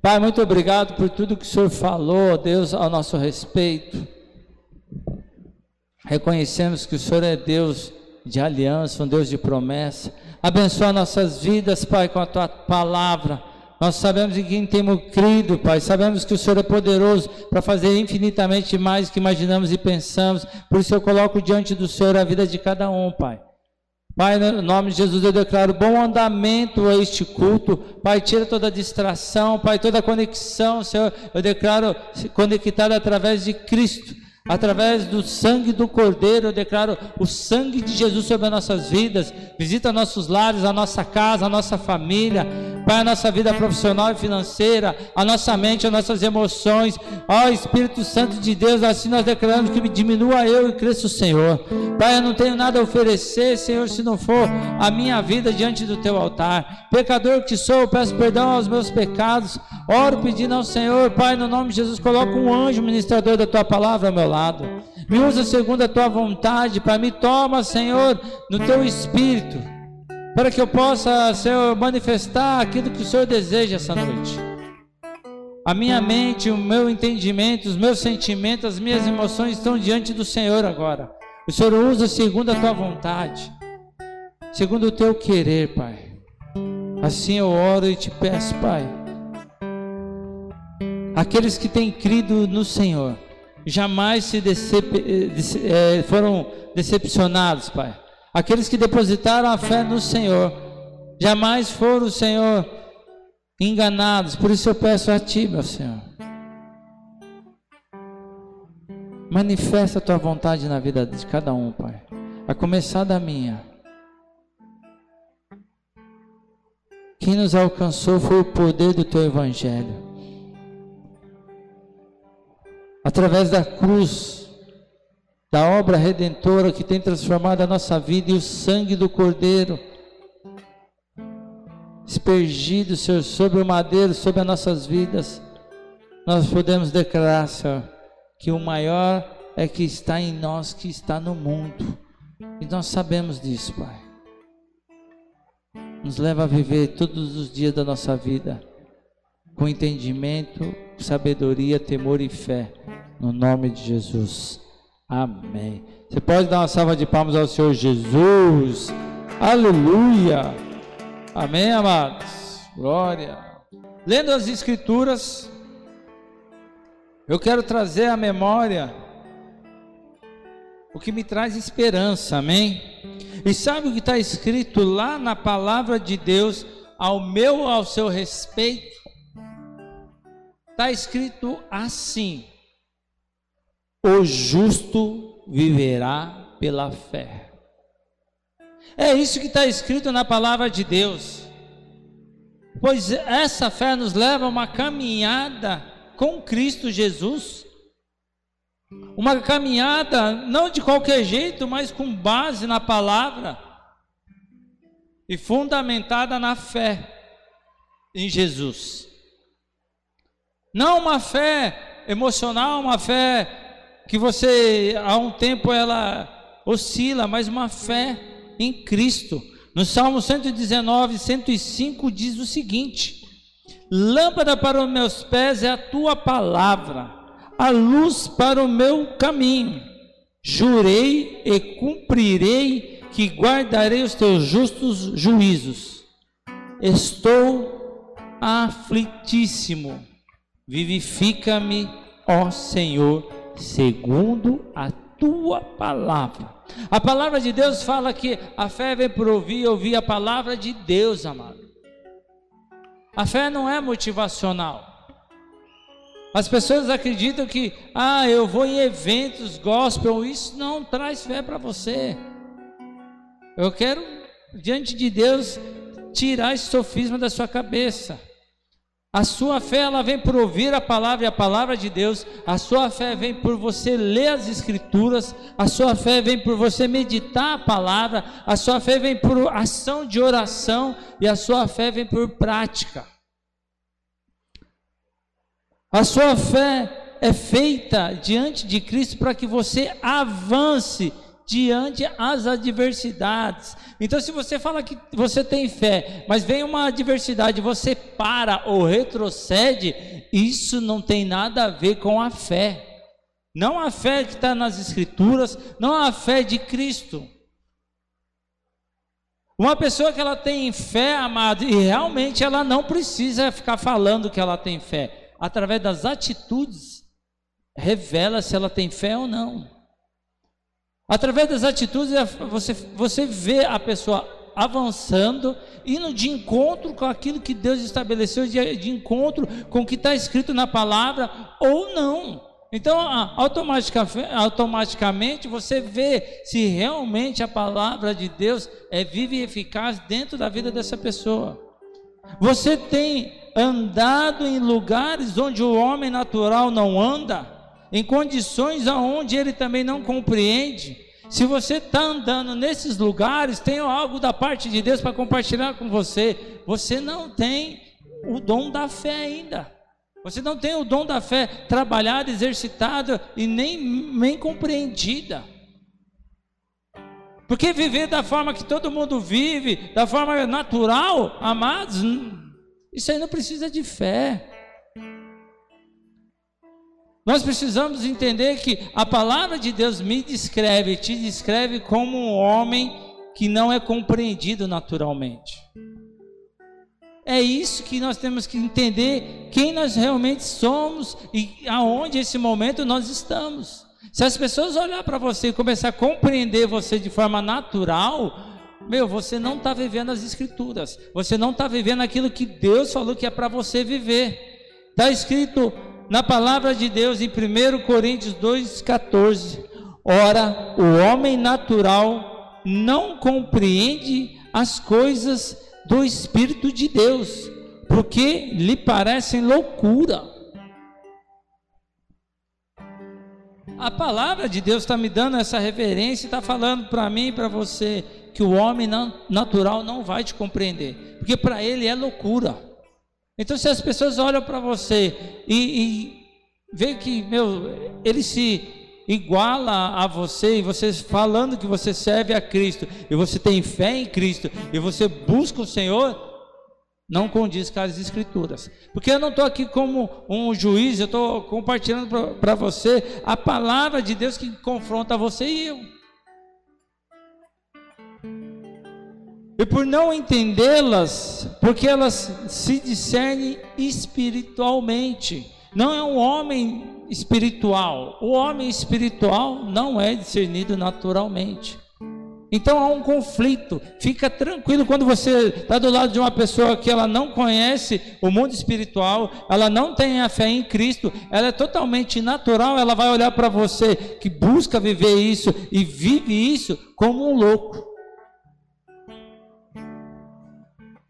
Pai, muito obrigado por tudo que o Senhor falou, Deus, ao nosso respeito. Reconhecemos que o Senhor é Deus de aliança, um Deus de promessa. Abençoa nossas vidas, Pai, com a tua palavra. Nós sabemos em quem temos crido, Pai. Sabemos que o Senhor é poderoso para fazer infinitamente mais do que imaginamos e pensamos. Por isso eu coloco diante do Senhor a vida de cada um, Pai. Pai, no nome de Jesus eu declaro bom andamento a este culto. Pai, tira toda distração, Pai, toda conexão, Senhor. Eu declaro conectado através de Cristo. Através do sangue do Cordeiro, eu declaro o sangue de Jesus sobre as nossas vidas. Visita nossos lares, a nossa casa, a nossa família. Pai, a nossa vida profissional e financeira, a nossa mente, as nossas emoções. Ó Espírito Santo de Deus, assim nós declaramos que diminua eu e cresça o Senhor. Pai, eu não tenho nada a oferecer, Senhor, se não for a minha vida diante do teu altar. Pecador que sou, peço perdão aos meus pecados. Oro pedindo ao Senhor, Pai, no nome de Jesus, coloca um anjo ministrador da tua palavra meu lado. Me usa segundo a tua vontade, Pai. Me toma, Senhor, no teu espírito, para que eu possa, Senhor, manifestar aquilo que o Senhor deseja essa noite. A minha mente, o meu entendimento, os meus sentimentos, as minhas emoções estão diante do Senhor agora. O Senhor usa segundo a tua vontade, segundo o teu querer, Pai. Assim eu oro e te peço, Pai. Aqueles que têm crido no Senhor, jamais se decep... é, foram decepcionados, Pai. Aqueles que depositaram a fé no Senhor, jamais foram, Senhor, enganados. Por isso eu peço a Ti, meu Senhor. Manifesta a Tua vontade na vida de cada um, Pai. A começar da minha. Quem nos alcançou foi o poder do Teu Evangelho através da cruz, da obra redentora que tem transformado a nossa vida e o sangue do Cordeiro, espergido, Senhor, sobre o madeiro, sobre as nossas vidas, nós podemos declarar, Senhor, que o maior é que está em nós, que está no mundo, e nós sabemos disso, Pai. Nos leva a viver todos os dias da nossa vida com entendimento, sabedoria, temor e fé, no nome de Jesus. Amém. Você pode dar uma salva de palmas ao Senhor Jesus. Aleluia. Amém, amados. Glória. Lendo as Escrituras, eu quero trazer à memória o que me traz esperança, amém? E sabe o que está escrito lá na palavra de Deus, ao meu, ao seu respeito? Está escrito assim: o justo viverá pela fé. É isso que está escrito na palavra de Deus. Pois essa fé nos leva a uma caminhada com Cristo Jesus. Uma caminhada não de qualquer jeito, mas com base na palavra e fundamentada na fé em Jesus. Não uma fé emocional, uma fé que você há um tempo ela oscila, mas uma fé em Cristo. No Salmo 119, 105 diz o seguinte: Lâmpada para os meus pés é a tua palavra, a luz para o meu caminho. Jurei e cumprirei que guardarei os teus justos juízos. Estou aflitíssimo Vivifica-me, ó Senhor, segundo a tua palavra. A palavra de Deus fala que a fé vem por ouvir, ouvir a palavra de Deus, amado. A fé não é motivacional. As pessoas acreditam que, ah, eu vou em eventos gospel, isso não traz fé para você. Eu quero, diante de Deus, tirar esse sofisma da sua cabeça. A sua fé ela vem por ouvir a palavra e a palavra de Deus. A sua fé vem por você ler as escrituras. A sua fé vem por você meditar a palavra. A sua fé vem por ação de oração e a sua fé vem por prática. A sua fé é feita diante de Cristo para que você avance diante as adversidades. Então, se você fala que você tem fé, mas vem uma adversidade, você para ou retrocede, isso não tem nada a ver com a fé. Não a fé que está nas Escrituras, não a fé de Cristo. Uma pessoa que ela tem fé, amado, e realmente ela não precisa ficar falando que ela tem fé. Através das atitudes, revela se ela tem fé ou não. Através das atitudes, é, você, você vê a pessoa avançando, indo de encontro com aquilo que Deus estabeleceu, de, de encontro com o que está escrito na palavra, ou não. Então, automaticamente você vê se realmente a palavra de Deus é viva e eficaz dentro da vida dessa pessoa. Você tem andado em lugares onde o homem natural não anda, em condições aonde ele também não compreende. Se você está andando nesses lugares, tem algo da parte de Deus para compartilhar com você. Você não tem o dom da fé ainda. Você não tem o dom da fé trabalhada, exercitada e nem, nem compreendida. Porque viver da forma que todo mundo vive, da forma natural, amados, isso aí não precisa de fé. Nós precisamos entender que a palavra de Deus me descreve, te descreve como um homem que não é compreendido naturalmente. É isso que nós temos que entender quem nós realmente somos e aonde esse momento nós estamos. Se as pessoas olhar para você e começar a compreender você de forma natural, meu, você não está vivendo as escrituras. Você não está vivendo aquilo que Deus falou que é para você viver. Está escrito na palavra de Deus em 1 Coríntios 2,14. Ora, o homem natural não compreende as coisas do Espírito de Deus, porque lhe parecem loucura. A palavra de Deus está me dando essa reverência, está falando para mim e para você que o homem natural não vai te compreender, porque para ele é loucura. Então, se as pessoas olham para você e, e veem que, meu, ele se iguala a você e você falando que você serve a Cristo e você tem fé em Cristo e você busca o Senhor, não condiz com as Escrituras. Porque eu não estou aqui como um juiz, eu estou compartilhando para você a palavra de Deus que confronta você e eu. E por não entendê-las, porque elas se discernem espiritualmente. Não é um homem espiritual. O homem espiritual não é discernido naturalmente. Então há um conflito. Fica tranquilo quando você está do lado de uma pessoa que ela não conhece o mundo espiritual, ela não tem a fé em Cristo, ela é totalmente natural, ela vai olhar para você que busca viver isso e vive isso como um louco.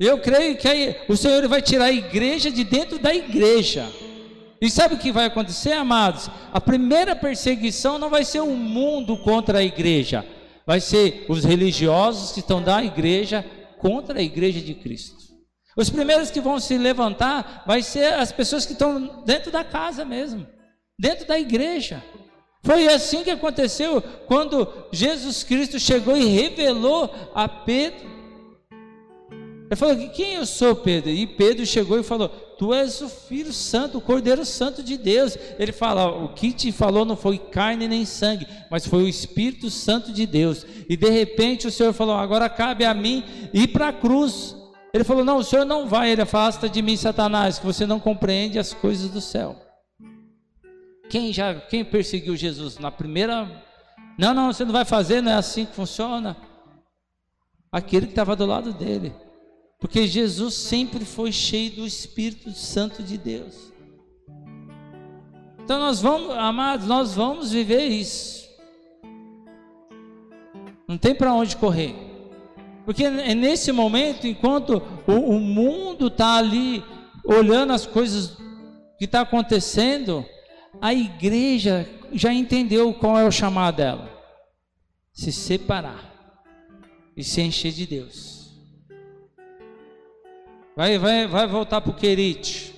Eu creio que o Senhor vai tirar a igreja de dentro da igreja. E sabe o que vai acontecer, amados? A primeira perseguição não vai ser o mundo contra a igreja, vai ser os religiosos que estão da igreja contra a igreja de Cristo. Os primeiros que vão se levantar vai ser as pessoas que estão dentro da casa mesmo, dentro da igreja. Foi assim que aconteceu quando Jesus Cristo chegou e revelou a Pedro. Ele falou: Quem eu sou, Pedro? E Pedro chegou e falou: Tu és o Filho Santo, o Cordeiro Santo de Deus. Ele fala: O que te falou não foi carne nem sangue, mas foi o Espírito Santo de Deus. E de repente o Senhor falou: Agora cabe a mim ir para a cruz. Ele falou: Não, o Senhor não vai. Ele afasta de mim, Satanás, que você não compreende as coisas do céu. Quem já, quem perseguiu Jesus na primeira? Não, não, você não vai fazer, não é assim que funciona. Aquele que estava do lado dele. Porque Jesus sempre foi cheio do Espírito Santo de Deus. Então nós vamos, amados, nós vamos viver isso. Não tem para onde correr. Porque é nesse momento, enquanto o, o mundo está ali olhando as coisas que está acontecendo, a igreja já entendeu qual é o chamado dela: se separar e se encher de Deus. Vai, vai, vai voltar para o Querite.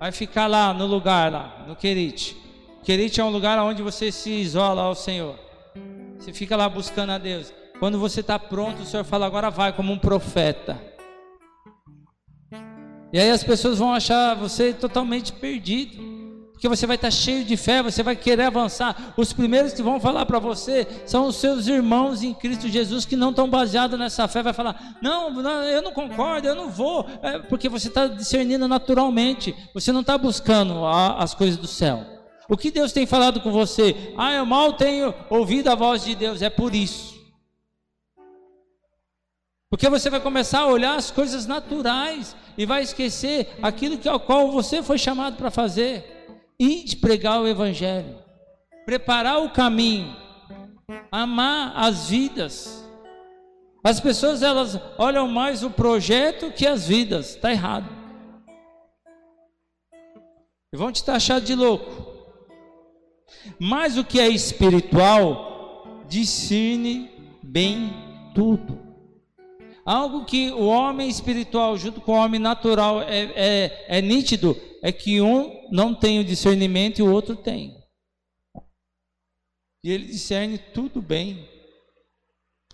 Vai ficar lá no lugar lá, no Querite. Querite é um lugar onde você se isola ao Senhor. Você fica lá buscando a Deus. Quando você está pronto, o Senhor fala: agora vai, como um profeta. E aí as pessoas vão achar você totalmente perdido. Porque você vai estar cheio de fé, você vai querer avançar. Os primeiros que vão falar para você são os seus irmãos em Cristo Jesus que não estão baseados nessa fé. Vai falar: não, não, eu não concordo, eu não vou. É porque você está discernindo naturalmente. Você não está buscando a, as coisas do céu. O que Deus tem falado com você? Ah, eu mal tenho ouvido a voz de Deus. É por isso. Porque você vai começar a olhar as coisas naturais e vai esquecer aquilo que ao qual você foi chamado para fazer e de pregar o Evangelho, preparar o caminho, amar as vidas. As pessoas elas olham mais o projeto que as vidas, está errado. E vão te taxar de louco. Mas o que é espiritual, discerne bem tudo. Algo que o homem espiritual, junto com o homem natural, é, é, é nítido, é que um não tem o discernimento e o outro tem. E ele discerne tudo bem.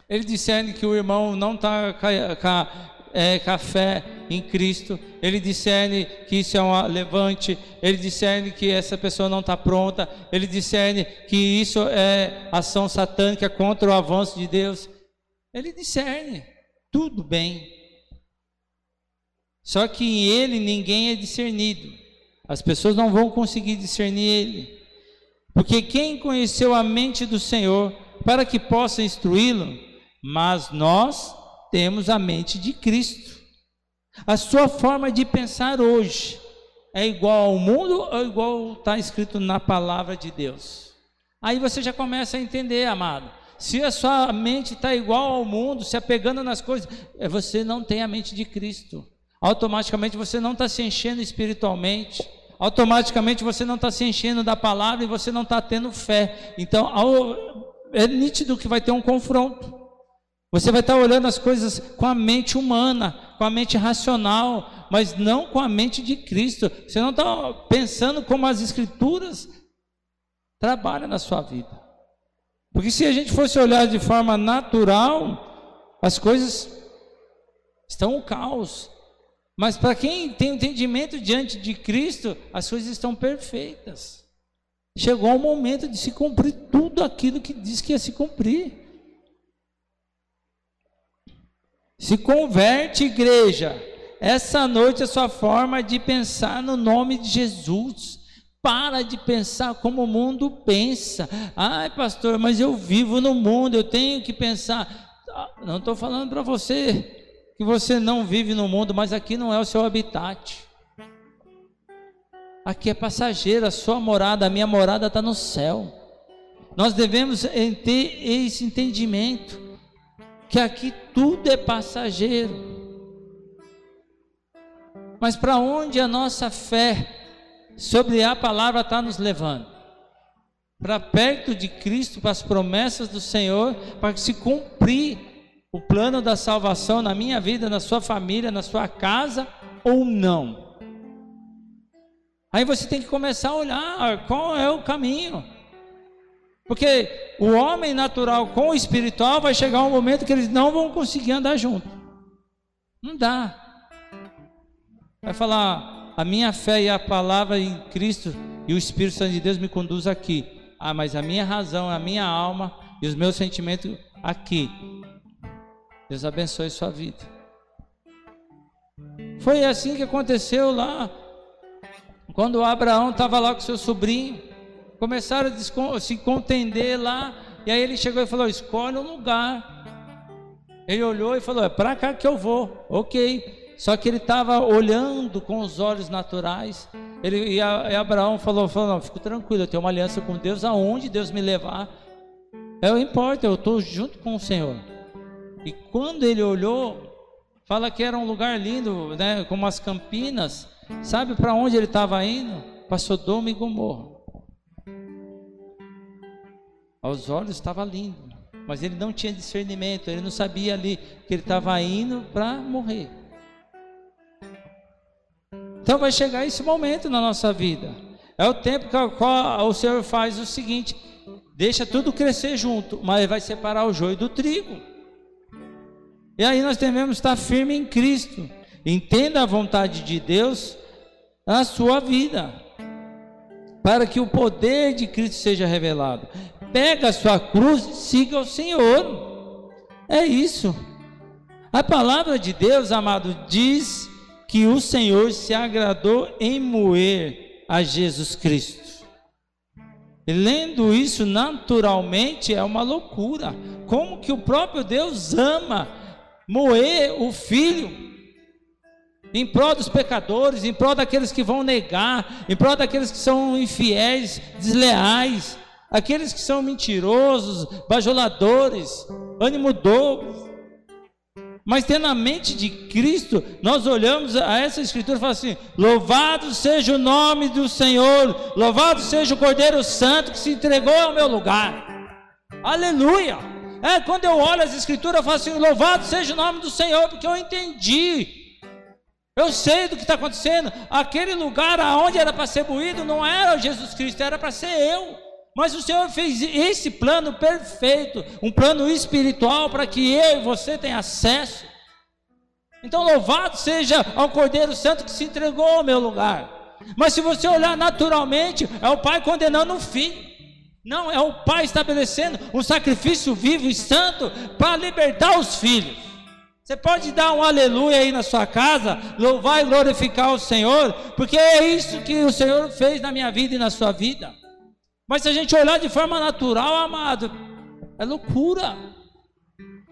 Ele discerne que o irmão não está com, é, com a fé em Cristo. Ele discerne que isso é um levante. Ele discerne que essa pessoa não está pronta. Ele discerne que isso é ação satânica contra o avanço de Deus. Ele discerne tudo bem. Só que em ele ninguém é discernido. As pessoas não vão conseguir discernir ele. Porque quem conheceu a mente do Senhor para que possa instruí-lo? Mas nós temos a mente de Cristo. A sua forma de pensar hoje é igual ao mundo ou igual está escrito na palavra de Deus? Aí você já começa a entender, amado. Se a sua mente está igual ao mundo, se apegando nas coisas, é, você não tem a mente de Cristo. Automaticamente você não está se enchendo espiritualmente. Automaticamente você não está se enchendo da palavra e você não está tendo fé. Então é nítido que vai ter um confronto. Você vai estar tá olhando as coisas com a mente humana, com a mente racional, mas não com a mente de Cristo. Você não está pensando como as Escrituras trabalham na sua vida. Porque se a gente fosse olhar de forma natural, as coisas estão um caos. Mas para quem tem entendimento diante de Cristo, as coisas estão perfeitas. Chegou o momento de se cumprir tudo aquilo que diz que ia se cumprir. Se converte, igreja. Essa noite é a sua forma de pensar no nome de Jesus. Para de pensar como o mundo pensa. Ai, pastor, mas eu vivo no mundo, eu tenho que pensar. Ah, não estou falando para você que você não vive no mundo, mas aqui não é o seu habitat. Aqui é passageiro, a sua morada, a minha morada está no céu. Nós devemos ter esse entendimento que aqui tudo é passageiro. Mas para onde a nossa fé sobre a palavra está nos levando. Para perto de Cristo, para as promessas do Senhor, para se cumprir o plano da salvação na minha vida, na sua família, na sua casa ou não. Aí você tem que começar a olhar qual é o caminho. Porque o homem natural com o espiritual vai chegar um momento que eles não vão conseguir andar junto. Não dá. Vai falar, a minha fé e a palavra em Cristo e o Espírito Santo de Deus me conduz aqui. Ah, mas a minha razão, a minha alma e os meus sentimentos aqui. Deus abençoe sua vida. Foi assim que aconteceu lá, quando Abraão estava lá com seu sobrinho. Começaram a se contender lá, e aí ele chegou e falou: escolhe um lugar. Ele olhou e falou: é para cá que eu vou. Ok. Só que ele estava olhando com os olhos naturais. Ele, e, a, e Abraão falou, falou: Não, fico tranquilo, eu tenho uma aliança com Deus, aonde Deus me levar, é o importa, eu estou junto com o Senhor. E quando ele olhou, fala que era um lugar lindo, né, como as campinas. Sabe para onde ele estava indo? Para Sodoma e Gomorra. Aos olhos estava lindo, mas ele não tinha discernimento, ele não sabia ali que ele estava indo para morrer. Então vai chegar esse momento na nossa vida. É o tempo que o Senhor faz o seguinte: deixa tudo crescer junto, mas vai separar o joio do trigo. E aí nós devemos estar firme em Cristo. Entenda a vontade de Deus na sua vida, para que o poder de Cristo seja revelado. Pega a sua cruz e siga o Senhor. É isso. A palavra de Deus, amado, diz que o Senhor se agradou em moer a Jesus Cristo. E lendo isso naturalmente é uma loucura. Como que o próprio Deus ama moer o filho em prol dos pecadores, em prol daqueles que vão negar, em prol daqueles que são infiéis, desleais, aqueles que são mentirosos, bajuladores, ânimo dobro. Mas tendo a mente de Cristo, nós olhamos a essa escritura e falamos assim: louvado seja o nome do Senhor, louvado seja o Cordeiro Santo que se entregou ao meu lugar. Aleluia! É, quando eu olho as escrituras, eu falo assim: louvado seja o nome do Senhor, porque eu entendi. Eu sei do que está acontecendo. Aquele lugar aonde era para ser moído não era Jesus Cristo, era para ser eu. Mas o Senhor fez esse plano perfeito, um plano espiritual para que eu e você tenham acesso. Então, louvado seja ao Cordeiro Santo que se entregou ao meu lugar. Mas se você olhar naturalmente, é o Pai condenando o filho. Não, é o Pai estabelecendo um sacrifício vivo e santo para libertar os filhos. Você pode dar um aleluia aí na sua casa, louvar e glorificar o Senhor, porque é isso que o Senhor fez na minha vida e na sua vida. Mas se a gente olhar de forma natural, amado, é loucura.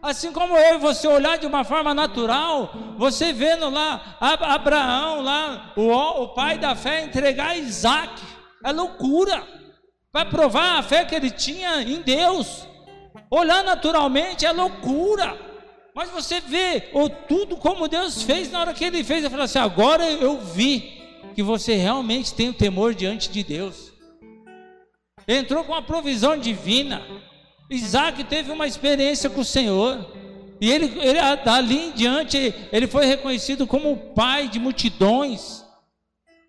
Assim como eu e você olhar de uma forma natural, você vendo lá Abraão, lá, o, o pai da fé, entregar Isaac, é loucura. Vai provar a fé que ele tinha em Deus. Olhar naturalmente é loucura. Mas você vê ou tudo como Deus fez na hora que ele fez, ele falou assim: agora eu vi que você realmente tem o temor diante de Deus entrou com a provisão divina. Isaac teve uma experiência com o Senhor. E ele, ele dali em diante, ele foi reconhecido como o pai de multidões,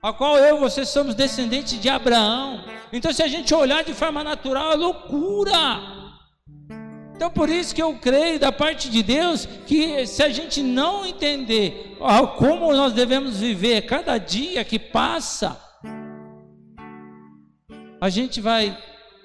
a qual eu e você somos descendentes de Abraão. Então, se a gente olhar de forma natural, é loucura. Então, por isso que eu creio da parte de Deus que se a gente não entender como nós devemos viver cada dia que passa, a gente vai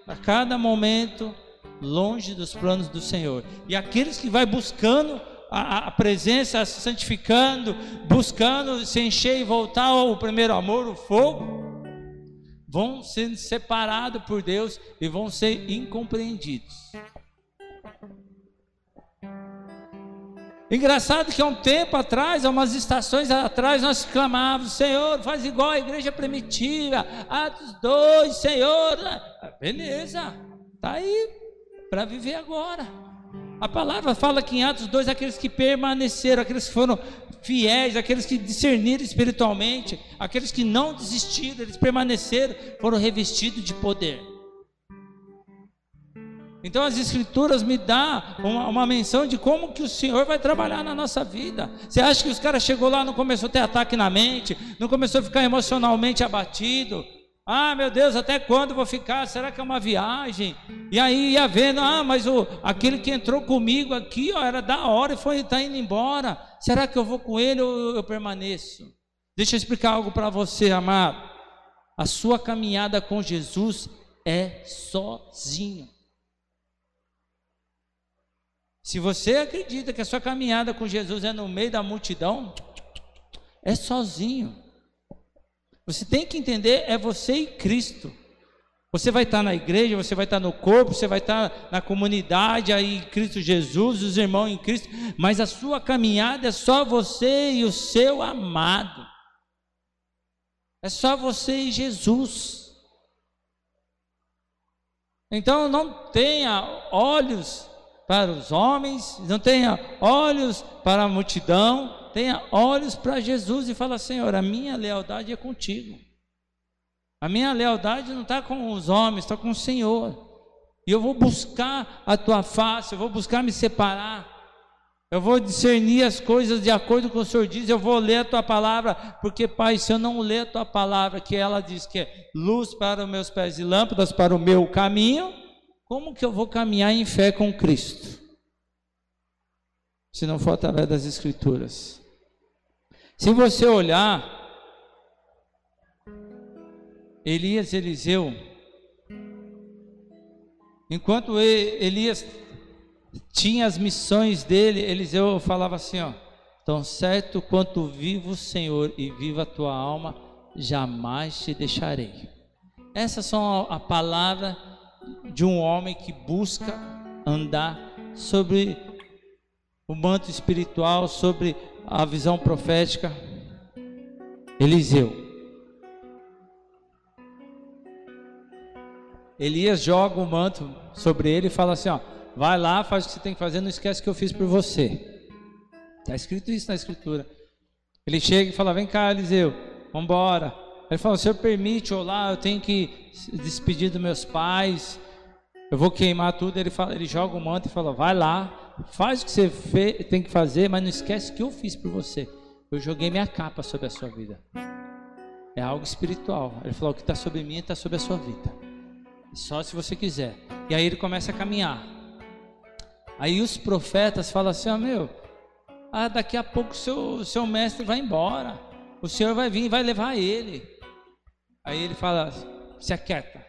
a cada momento longe dos planos do Senhor. E aqueles que vai buscando a, a, presença, se santificando, buscando se encher e voltar ao primeiro amor, o fogo, vão sendo separados por Deus e vão ser incompreendidos. Engraçado que há um tempo atrás, há umas estações atrás, nós clamávamos: Senhor, faz igual a igreja primitiva, Atos 2, Senhor. Ah, beleza, está aí para viver agora. A palavra fala que em Atos 2, aqueles que permaneceram, aqueles que foram fiéis, aqueles que discerniram espiritualmente, aqueles que não desistiram, eles permaneceram, foram revestidos de poder. Então as escrituras me dão uma, uma, menção de como que o Senhor vai trabalhar na nossa vida. Você acha que os caras chegou lá, não começou a ter ataque na mente, não começou a ficar emocionalmente abatido? Ah, meu Deus, até quando vou ficar? Será que é uma viagem? E aí ia vendo, ah, mas o, aquele que entrou comigo aqui, ó, era da hora e foi tá indo embora. Será que eu vou com ele ou eu, permaneço? Deixa eu explicar algo para você, amado. A sua caminhada com Jesus é sozinho. Se você acredita que a sua caminhada com Jesus é no meio da multidão, é sozinho. Você tem que entender, é você e Cristo. Você vai estar na igreja, você vai estar no corpo, você vai estar na comunidade aí, Cristo Jesus, os irmãos em Cristo, mas a sua caminhada é só você e o seu amado. É só você e Jesus. Então não tenha olhos para os homens, não tenha olhos para a multidão, tenha olhos para Jesus e fala: Senhor, a minha lealdade é contigo. A minha lealdade não está com os homens, está com o Senhor. E eu vou buscar a tua face, eu vou buscar me separar. Eu vou discernir as coisas de acordo com o Senhor diz, eu vou ler a tua palavra, porque, Pai, se eu não ler a tua palavra, que ela diz que é luz para os meus pés e lâmpadas para o meu caminho, como que eu vou caminhar em fé com Cristo? Se não for através das Escrituras. Se você olhar, Elias e Eliseu, enquanto Elias tinha as missões dele, Eliseu falava assim: ó, tão certo quanto vivo o Senhor e viva a tua alma, jamais te deixarei. Essas são a palavra de um homem que busca andar sobre o manto espiritual, sobre a visão profética. Eliseu. Elias joga o manto sobre ele e fala assim: ó, vai lá, faz o que você tem que fazer, não esquece que eu fiz por você. Está escrito isso na escritura. Ele chega e fala: vem cá, Eliseu, vamos embora. Ele fala: o senhor permite ou lá, eu tenho que despedir dos meus pais, eu vou queimar tudo. Ele, fala, ele joga o manto e fala: vai lá, faz o que você tem que fazer, mas não esquece que eu fiz por você. Eu joguei minha capa sobre a sua vida. É algo espiritual. Ele falou: o que está sobre mim está sobre a sua vida. Só se você quiser. E aí ele começa a caminhar. Aí os profetas falam assim: ó, meu, ah, daqui a pouco seu, seu mestre vai embora. O senhor vai vir e vai levar ele. Aí ele fala: se aquieta,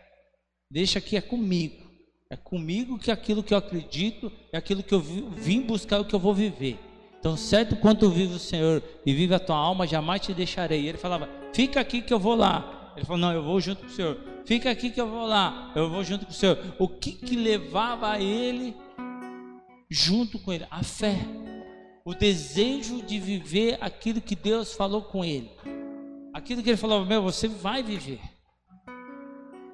deixa que é comigo. É comigo que aquilo que eu acredito, é aquilo que eu vim buscar, é o que eu vou viver. Então, certo quanto vive o Senhor e vive a tua alma, jamais te deixarei. E ele falava: Fica aqui que eu vou lá. Ele falou: Não, eu vou junto com o Senhor. Fica aqui que eu vou lá. Eu vou junto com o Senhor. O que que levava ele junto com ele? A fé. O desejo de viver aquilo que Deus falou com ele. Aquilo que ele falou: Meu, você vai viver.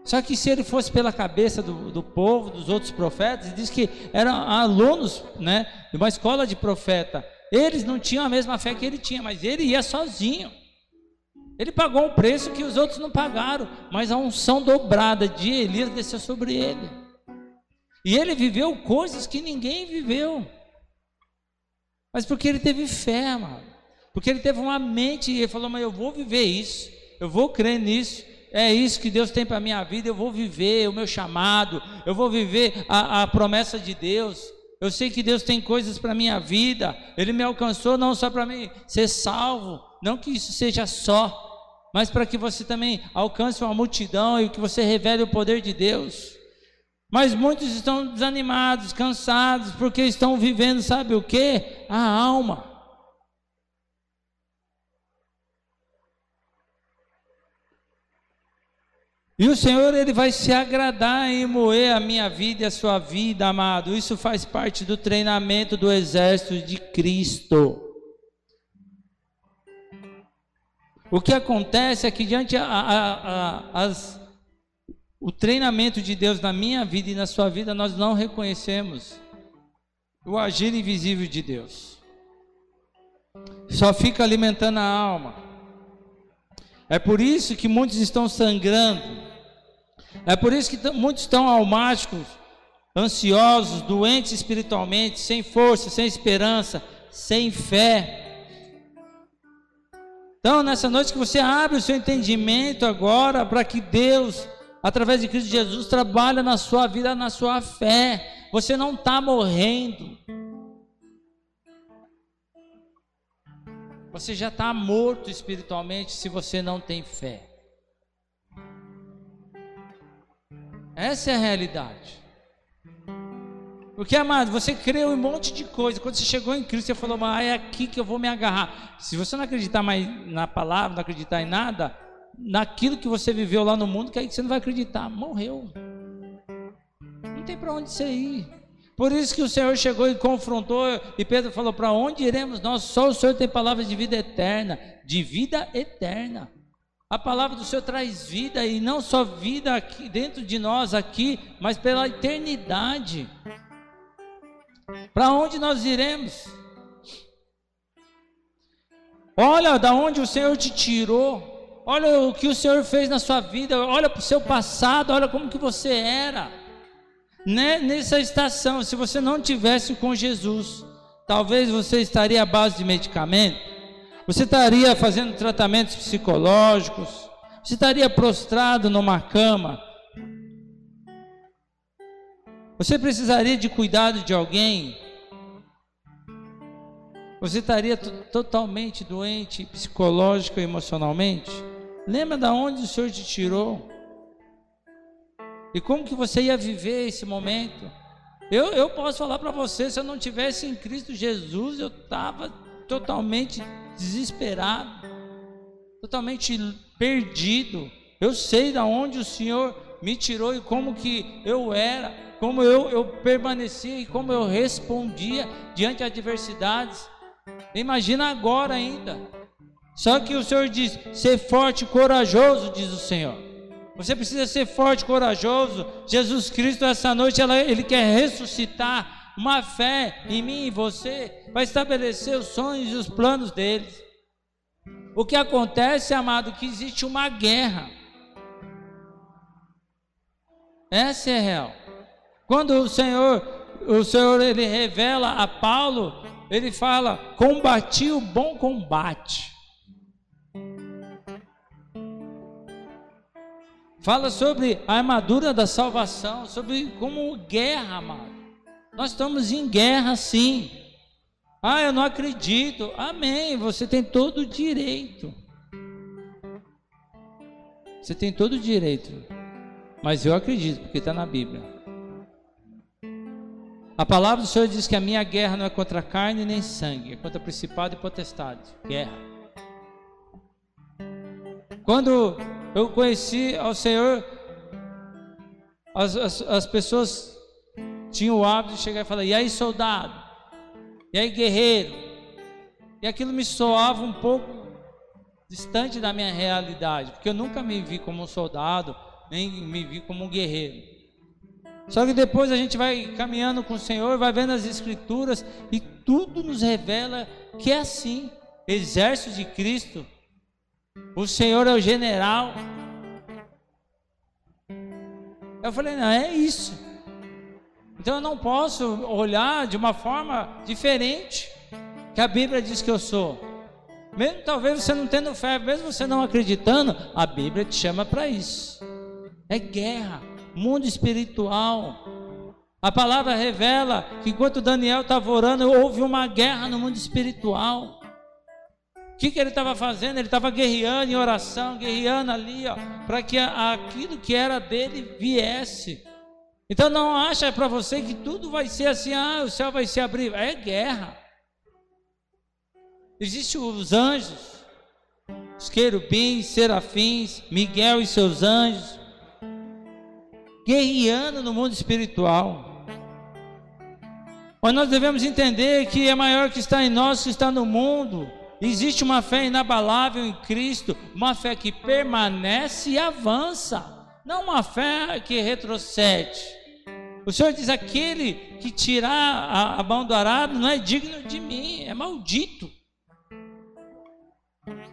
Só que se ele fosse pela cabeça do, do povo, dos outros profetas, diz que eram alunos né, de uma escola de profeta. Eles não tinham a mesma fé que ele tinha, mas ele ia sozinho. Ele pagou um preço que os outros não pagaram, mas a unção dobrada de Elias desceu sobre ele. E ele viveu coisas que ninguém viveu. Mas porque ele teve fé, amado. Porque ele teve uma mente e ele falou: Mas eu vou viver isso, eu vou crer nisso, é isso que Deus tem para a minha vida, eu vou viver o meu chamado, eu vou viver a, a promessa de Deus. Eu sei que Deus tem coisas para a minha vida, Ele me alcançou não só para mim ser salvo, não que isso seja só, mas para que você também alcance uma multidão e que você revele o poder de Deus. Mas muitos estão desanimados, cansados, porque estão vivendo, sabe o que? A alma. E o Senhor ele vai se agradar em moer a minha vida e a sua vida, amado. Isso faz parte do treinamento do exército de Cristo. O que acontece é que diante a, a, a, as, o treinamento de Deus na minha vida e na sua vida, nós não reconhecemos o agir invisível de Deus. Só fica alimentando a alma. É por isso que muitos estão sangrando é por isso que muitos estão almáticos, ansiosos, doentes espiritualmente, sem força, sem esperança, sem fé. Então, nessa noite que você abre o seu entendimento agora para que Deus, através de Cristo Jesus, trabalhe na sua vida, na sua fé. Você não está morrendo. Você já está morto espiritualmente se você não tem fé. Essa é a realidade. Porque, amado, você creu em um monte de coisa. Quando você chegou em Cristo, você falou, mas é aqui que eu vou me agarrar. Se você não acreditar mais na palavra, não acreditar em nada, naquilo que você viveu lá no mundo, que aí você não vai acreditar. Morreu. Não tem para onde você ir. Por isso que o Senhor chegou e confrontou, e Pedro falou: Para onde iremos nós? Só o Senhor tem palavras de vida eterna, de vida eterna. A palavra do Senhor traz vida e não só vida aqui dentro de nós aqui, mas pela eternidade. Para onde nós iremos? Olha da onde o Senhor te tirou. Olha o que o Senhor fez na sua vida. Olha para o seu passado. Olha como que você era. Né? Nessa estação, se você não tivesse com Jesus, talvez você estaria à base de medicamento você estaria fazendo tratamentos psicológicos, você estaria prostrado numa cama. Você precisaria de cuidado de alguém? Você estaria totalmente doente, psicológico e emocionalmente? Lembra da onde o Senhor te tirou? E como que você ia viver esse momento? Eu, eu posso falar para você, se eu não tivesse em Cristo Jesus, eu estava totalmente desesperado, totalmente perdido. Eu sei da onde o Senhor me tirou e como que eu era, como eu, eu permanecia e como eu respondia diante de adversidades. Imagina agora ainda. Só que o Senhor diz: ser forte e corajoso, diz o Senhor. Você precisa ser forte corajoso. Jesus Cristo, essa noite, Ele quer ressuscitar uma fé em mim e você, para estabelecer os sonhos e os planos deles. O que acontece, amado, é que existe uma guerra. Essa é real. Quando o Senhor, o Senhor ele revela a Paulo, ele fala: "Combati o bom combate". Fala sobre a armadura da salvação, sobre como guerra, amado. Nós estamos em guerra sim. Ah, eu não acredito. Amém. Você tem todo o direito. Você tem todo o direito. Mas eu acredito, porque está na Bíblia. A palavra do Senhor diz que a minha guerra não é contra carne nem sangue, é contra principado e potestade. Guerra. Quando eu conheci ao Senhor, as, as, as pessoas tinham o hábito de chegar e falar: e aí, soldado? E aí, guerreiro? E aquilo me soava um pouco distante da minha realidade, porque eu nunca me vi como um soldado nem me vi como um guerreiro. Só que depois a gente vai caminhando com o Senhor, vai vendo as Escrituras e tudo nos revela que é assim. Exército de Cristo, o Senhor é o general. Eu falei, não, é isso. Então eu não posso olhar de uma forma diferente que a Bíblia diz que eu sou. Mesmo talvez você não tendo fé, mesmo você não acreditando, a Bíblia te chama para isso é guerra, mundo espiritual. A palavra revela que enquanto Daniel estava orando, houve uma guerra no mundo espiritual. Que, que ele estava fazendo? Ele estava guerreando em oração, guerreando ali, para que aquilo que era dele viesse. Então não acha para você que tudo vai ser assim, ah, o céu vai se abrir. É guerra. Existem os anjos, os querubins, serafins, Miguel e seus anjos guerreando no mundo espiritual. Mas nós devemos entender que é maior que está em nós que está no mundo. Existe uma fé inabalável em Cristo, uma fé que permanece e avança, não uma fé que retrocede. O Senhor diz: aquele que tirar a, mão do arado não é digno de mim, é maldito.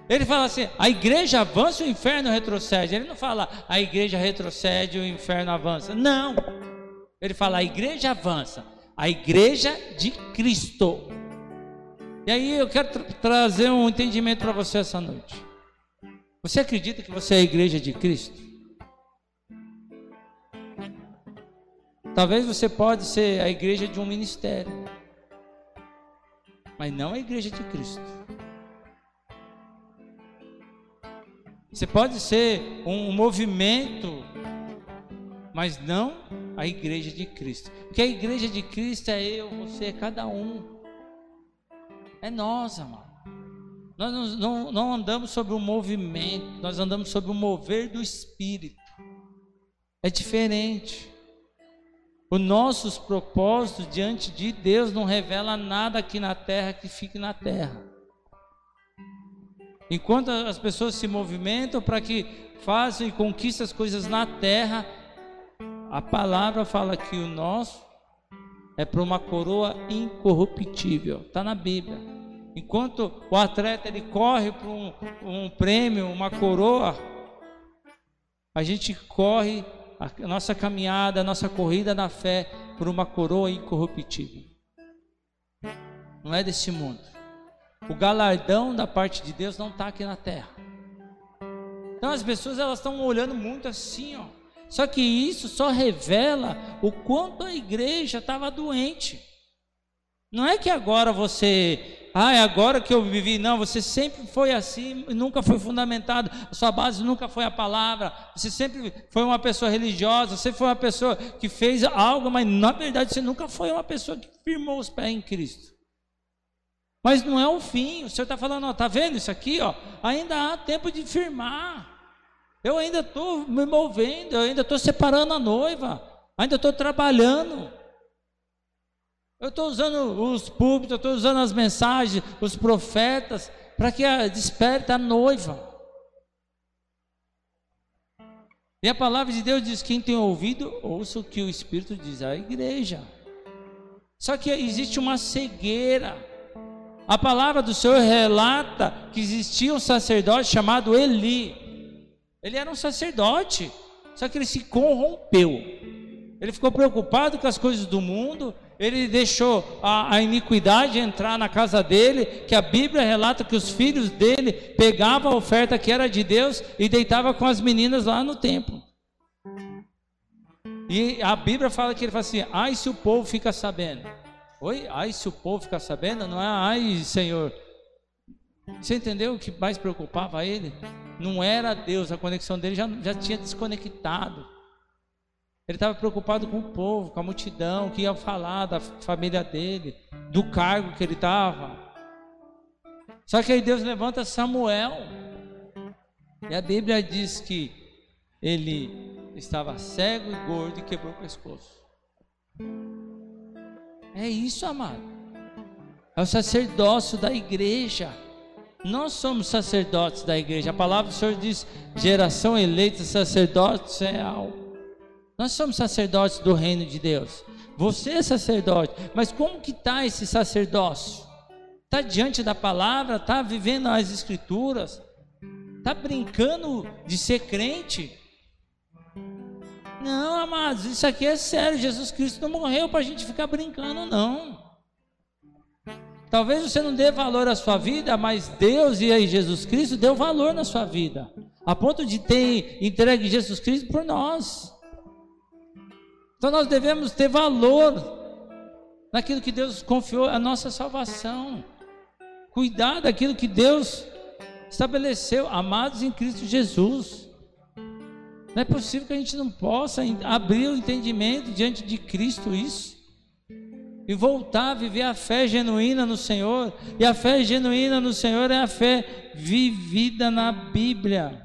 Ele fala assim: a igreja avança, o inferno retrocede. Ele não fala a igreja retrocede, o inferno avança. Não. Ele fala a igreja avança, a igreja de Cristo. E aí eu quero tra trazer um entendimento para você essa noite. Você acredita que você é a igreja de Cristo? Talvez você pode ser a igreja de um ministério, mas não a igreja de Cristo. Você pode ser um movimento, mas não a igreja de Cristo. Porque a igreja de Cristo é eu, você, cada um. É nós, amado. Nós não, não, não andamos sobre o movimento, nós andamos sobre o mover do Espírito. É diferente. Os nossos propósitos diante de Deus não revela nada aqui na terra que fique na terra. Enquanto as pessoas se movimentam para que façam e conquistem as coisas na terra, a palavra fala que o nosso é para uma coroa incorruptível. Está na Bíblia. Enquanto o atleta ele corre para um, um prêmio, uma coroa, a gente corre a nossa caminhada, a nossa corrida na fé por uma coroa incorruptível. Não é desse mundo. O galardão da parte de Deus não está aqui na terra. Então as pessoas elas estão olhando muito assim, ó. Só que isso só revela o quanto a igreja estava doente. Não é que agora você, ah, é agora que eu vivi, não, você sempre foi assim, nunca foi fundamentado, a sua base nunca foi a palavra, você sempre foi uma pessoa religiosa, você foi uma pessoa que fez algo, mas na verdade você nunca foi uma pessoa que firmou os pés em Cristo. Mas não é o fim, o Senhor está falando, ó, tá vendo isso aqui, ó, ainda há tempo de firmar. Eu ainda estou me movendo, eu ainda estou separando a noiva, ainda estou trabalhando. Eu estou usando os púlpitos, eu estou usando as mensagens, os profetas, para que a, desperte a noiva. E a palavra de Deus diz: quem tem ouvido, ouça o que o Espírito diz à igreja. Só que existe uma cegueira. A palavra do Senhor relata que existia um sacerdote chamado Eli. Ele era um sacerdote, só que ele se corrompeu. Ele ficou preocupado com as coisas do mundo, ele deixou a, a, iniquidade entrar na casa dele, que a Bíblia relata que os filhos dele pegavam a oferta que era de Deus e deitava com as meninas lá no templo. E a Bíblia fala que ele fala assim: ai se o povo fica sabendo. Oi? Ai se o povo fica sabendo? Não é ai, Senhor. Você entendeu o que mais preocupava ele? Não era Deus, a conexão dele já, já tinha desconectado. Ele estava preocupado com o povo, com a multidão, que ia falar da família dele, do cargo que ele estava. Só que aí Deus levanta Samuel. E a Bíblia diz que ele estava cego e gordo e quebrou o pescoço. É isso, amado. É o sacerdócio da igreja. Nós somos sacerdotes da igreja. A palavra do Senhor diz: geração eleita, sacerdote real. Nós somos sacerdotes do reino de Deus. Você é sacerdote, mas como que está esse sacerdócio? Está diante da palavra? Está vivendo as escrituras? Está brincando de ser crente? Não, amados, isso aqui é sério. Jesus Cristo não morreu para a gente ficar brincando, não. Talvez você não dê valor à sua vida, mas Deus e aí Jesus Cristo deu valor na sua vida, a ponto de ter entregue Jesus Cristo por nós. Então nós devemos ter valor naquilo que Deus confiou a nossa salvação. Cuidar daquilo que Deus estabeleceu, amados em Cristo Jesus. Não é possível que a gente não possa abrir o entendimento diante de Cristo isso e voltar a viver a fé genuína no Senhor. E a fé genuína no Senhor é a fé vivida na Bíblia.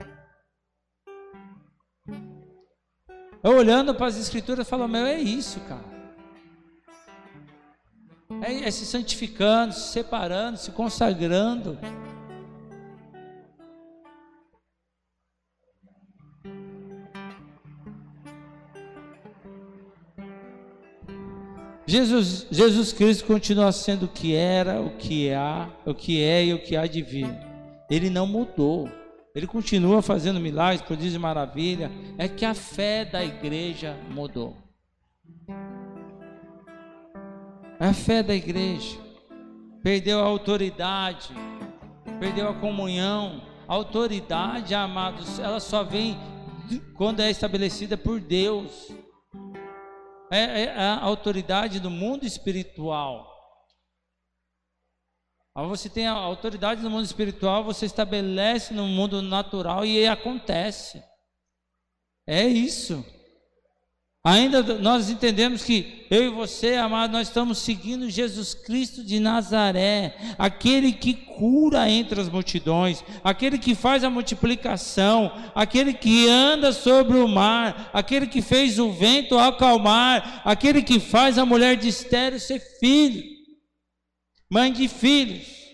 Eu olhando para as Escrituras, falo: Meu, é isso, cara. É, é se santificando, se separando, se consagrando. Jesus, Jesus Cristo continua sendo o que era, o que há, o que é e o que há de vir. Ele não mudou. Ele continua fazendo milagres, prodígios e maravilha. É que a fé da igreja mudou. A fé da igreja perdeu a autoridade, perdeu a comunhão. A autoridade, amados, ela só vem quando é estabelecida por Deus é, é a autoridade do mundo espiritual. Você tem a autoridade no mundo espiritual, você estabelece no mundo natural e acontece. É isso. Ainda nós entendemos que eu e você, amado, nós estamos seguindo Jesus Cristo de Nazaré, aquele que cura entre as multidões, aquele que faz a multiplicação, aquele que anda sobre o mar, aquele que fez o vento acalmar, aquele que faz a mulher de estéreo ser filho, mãe de filhos.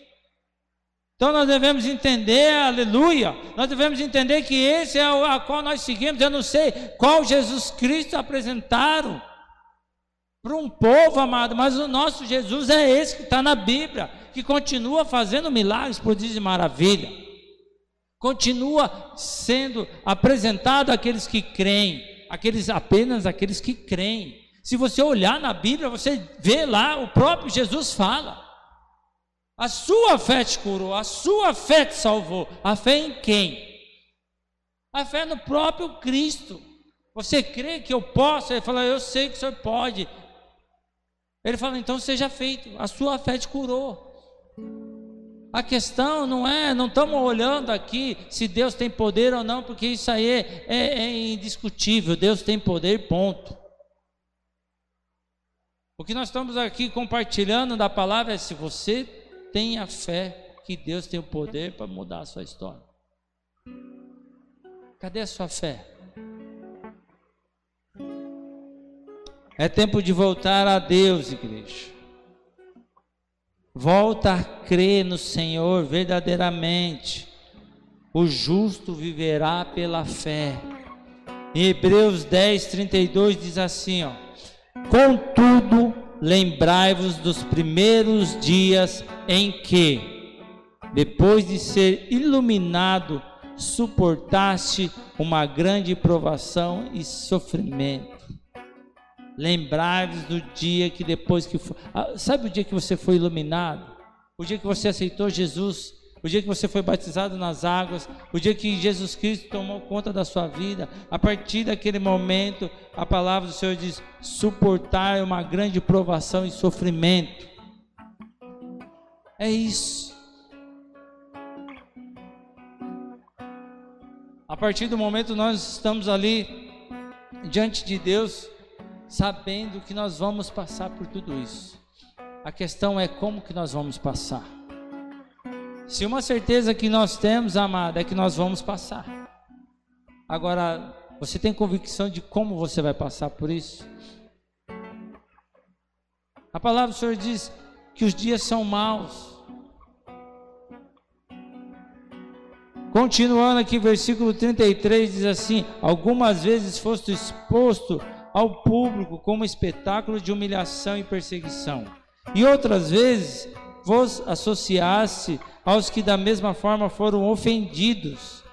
Então nós devemos entender, aleluia, nós devemos entender que esse é o a qual nós seguimos. Eu não sei qual Jesus Cristo apresentaram para um povo amado, mas o nosso Jesus é esse que está na Bíblia, que continua fazendo milagres, prodígios e maravilha. Continua sendo apresentado àqueles que creem, aqueles apenas aqueles que creem. Se você olhar na Bíblia, você vê lá, o próprio Jesus fala. A sua fé te curou, a sua fé te salvou. A fé em quem? A fé no próprio Cristo. Você crê que eu posso? Ele fala, eu sei que o senhor pode. Ele fala, então seja feito, a sua fé te curou. A questão não é, não estamos olhando aqui se Deus tem poder ou não, porque isso aí é, é, é indiscutível. Deus tem poder, ponto. O que nós estamos aqui compartilhando da palavra é se você tem a fé que Deus tem o poder para mudar a sua história. Cadê a sua fé? É tempo de voltar a Deus, igreja. Volta a crer no Senhor verdadeiramente. O justo viverá pela fé. Em Hebreus 10, 32 diz assim: ó, Contudo, lembrai-vos dos primeiros dias em que, depois de ser iluminado, suportaste uma grande provação e sofrimento. Lembrai-vos do dia que depois que foi, ah, sabe o dia que você foi iluminado? O dia que você aceitou Jesus, o dia que você foi batizado nas águas, o dia que Jesus Cristo tomou conta da sua vida, a partir daquele momento, a palavra do Senhor diz: suportar uma grande provação e sofrimento. É isso. A partir do momento nós estamos ali diante de Deus, sabendo que nós vamos passar por tudo isso. A questão é como que nós vamos passar. Se uma certeza que nós temos, amada, é que nós vamos passar. Agora, você tem convicção de como você vai passar por isso? A palavra do Senhor diz que os dias são maus. Continuando aqui, versículo 33 diz assim: Algumas vezes foste exposto ao público como espetáculo de humilhação e perseguição. E outras vezes vos associasse aos que da mesma forma foram ofendidos.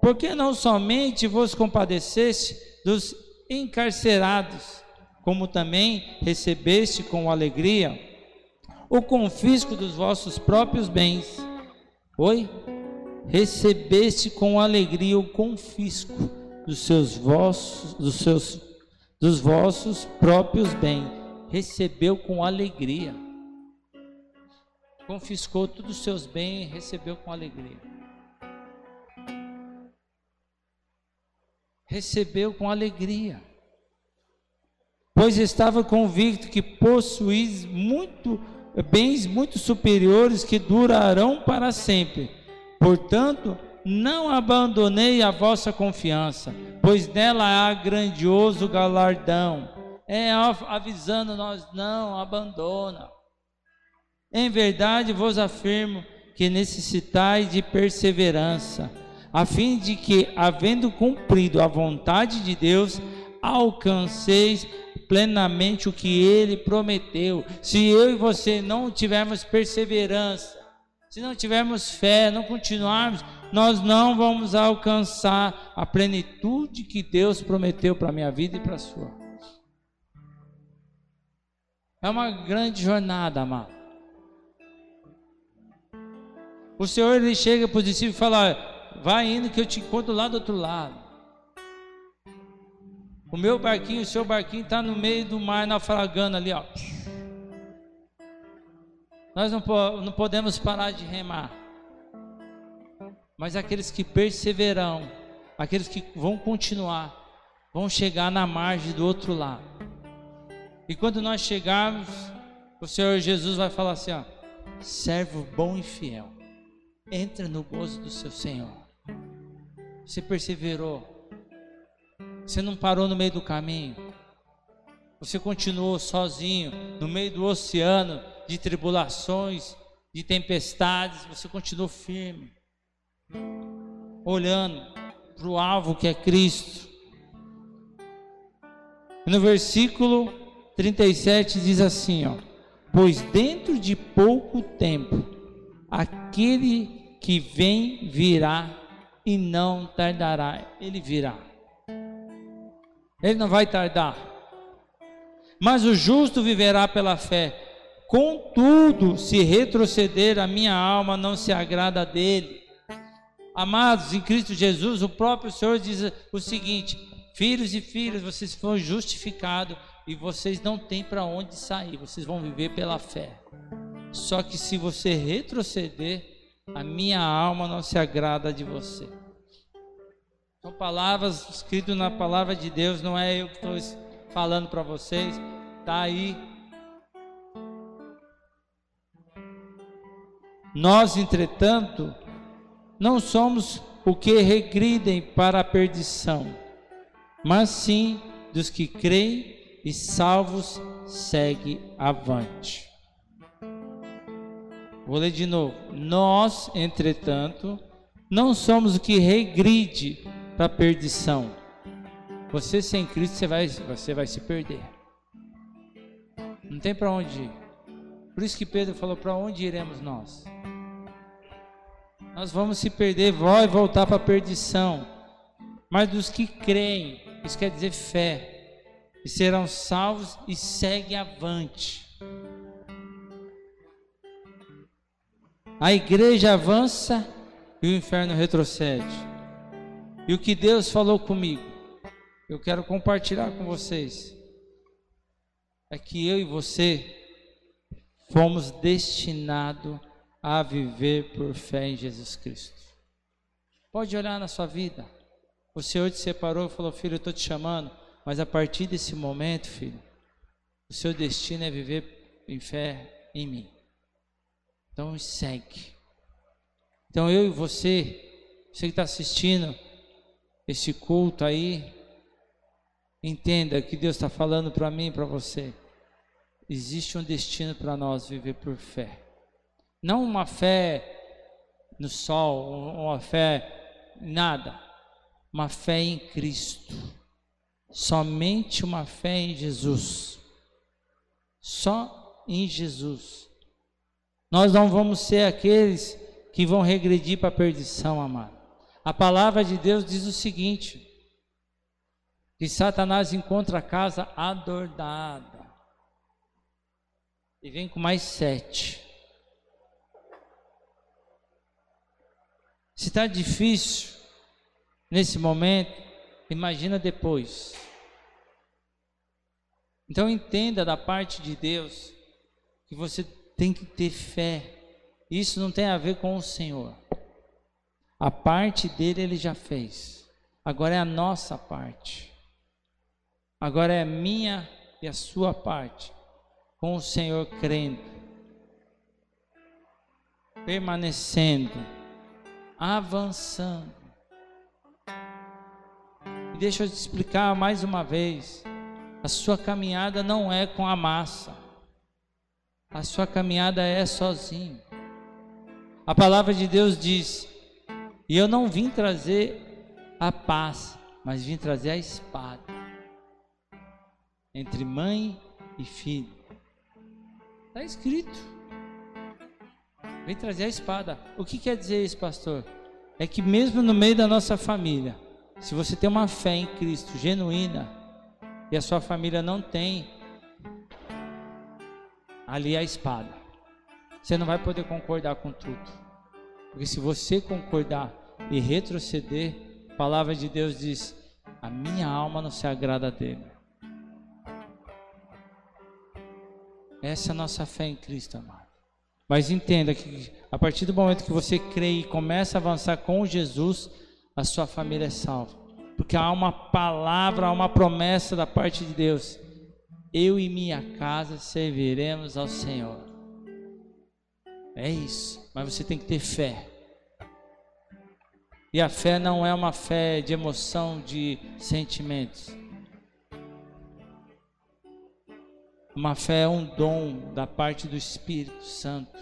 Porque não somente vos compadeceste dos encarcerados, como também recebeste com alegria o confisco dos vossos próprios bens. Oi? Recebeste com alegria o confisco dos seus vossos, dos seus dos vossos próprios bens, recebeu com alegria. Confiscou todos os seus bens e recebeu com alegria. Recebeu com alegria. Pois estava convicto que possuís muito bens muito superiores que durarão para sempre. Portanto, não abandonei a vossa confiança, pois nela há grandioso galardão. É avisando nós, não abandona. Em verdade vos afirmo que necessitais de perseverança, a fim de que, havendo cumprido a vontade de Deus, alcanceis plenamente o que ele prometeu. Se eu e você não tivermos perseverança, se não tivermos fé, não continuarmos, nós não vamos alcançar a plenitude que Deus prometeu para a minha vida e para a sua. É uma grande jornada, amado. O Senhor ele chega para os discípulos e fala: Vai indo que eu te encontro lá do outro lado. O meu barquinho, o seu barquinho está no meio do mar naufragando ali, ó. Nós não, não podemos parar de remar. Mas aqueles que perseveram, aqueles que vão continuar, vão chegar na margem do outro lado. E quando nós chegarmos, o Senhor Jesus vai falar assim: ó, servo bom e fiel, entra no gozo do seu Senhor. Você perseverou, você não parou no meio do caminho, você continuou sozinho no meio do oceano de tribulações, de tempestades, você continuou firme olhando para o alvo que é Cristo. No versículo 37 diz assim, ó: Pois dentro de pouco tempo aquele que vem virá e não tardará, ele virá. Ele não vai tardar. Mas o justo viverá pela fé. Contudo, se retroceder, a minha alma não se agrada dele. Amados, em Cristo Jesus, o próprio Senhor diz o seguinte: Filhos e filhas, vocês foram justificados e vocês não têm para onde sair, vocês vão viver pela fé. Só que se você retroceder, a minha alma não se agrada de você. São palavras escritas na palavra de Deus, não é eu que estou falando para vocês, está aí. Nós, entretanto, não somos o que regridem para a perdição, mas sim dos que creem e salvos segue avante. Vou ler de novo. Nós, entretanto, não somos o que regride para a perdição. Você sem Cristo você vai, você vai se perder. Não tem para onde ir. Por isso que Pedro falou: para onde iremos nós? Nós vamos se perder, vai voltar para a perdição. Mas dos que creem, isso quer dizer fé e serão salvos e seguem avante. A igreja avança e o inferno retrocede. E o que Deus falou comigo, eu quero compartilhar com vocês, é que eu e você fomos destinados a viver por fé em Jesus Cristo. Pode olhar na sua vida. O Senhor te separou e falou: Filho, eu estou te chamando mas a partir desse momento, filho, o seu destino é viver em fé em mim. Então segue. Então eu e você, você que está assistindo esse culto aí, entenda que Deus está falando para mim e para você. Existe um destino para nós viver por fé. Não uma fé no sol, uma fé nada. Uma fé em Cristo Somente uma fé em Jesus. Só em Jesus. Nós não vamos ser aqueles que vão regredir para a perdição, amado. A palavra de Deus diz o seguinte: que Satanás encontra a casa adornada e vem com mais sete. Se está difícil nesse momento, imagina depois. Então entenda da parte de Deus que você tem que ter fé. Isso não tem a ver com o Senhor. A parte dele ele já fez. Agora é a nossa parte. Agora é a minha e a sua parte. Com o Senhor crendo, permanecendo, avançando. E deixa eu te explicar mais uma vez. A sua caminhada não é com a massa. A sua caminhada é sozinho. A palavra de Deus diz: E eu não vim trazer a paz, mas vim trazer a espada entre mãe e filho. Está escrito. Vem trazer a espada. O que quer dizer isso, pastor? É que mesmo no meio da nossa família, se você tem uma fé em Cristo genuína, e a sua família não tem ali a espada, você não vai poder concordar com tudo. Porque se você concordar e retroceder, a palavra de Deus diz: a minha alma não se agrada dele. Essa é a nossa fé em Cristo, amado. Mas entenda que a partir do momento que você crê e começa a avançar com Jesus, a sua família é salva porque há uma palavra, há uma promessa da parte de Deus. Eu e minha casa serviremos ao Senhor. É isso, mas você tem que ter fé. E a fé não é uma fé de emoção, de sentimentos. Uma fé é um dom da parte do Espírito Santo.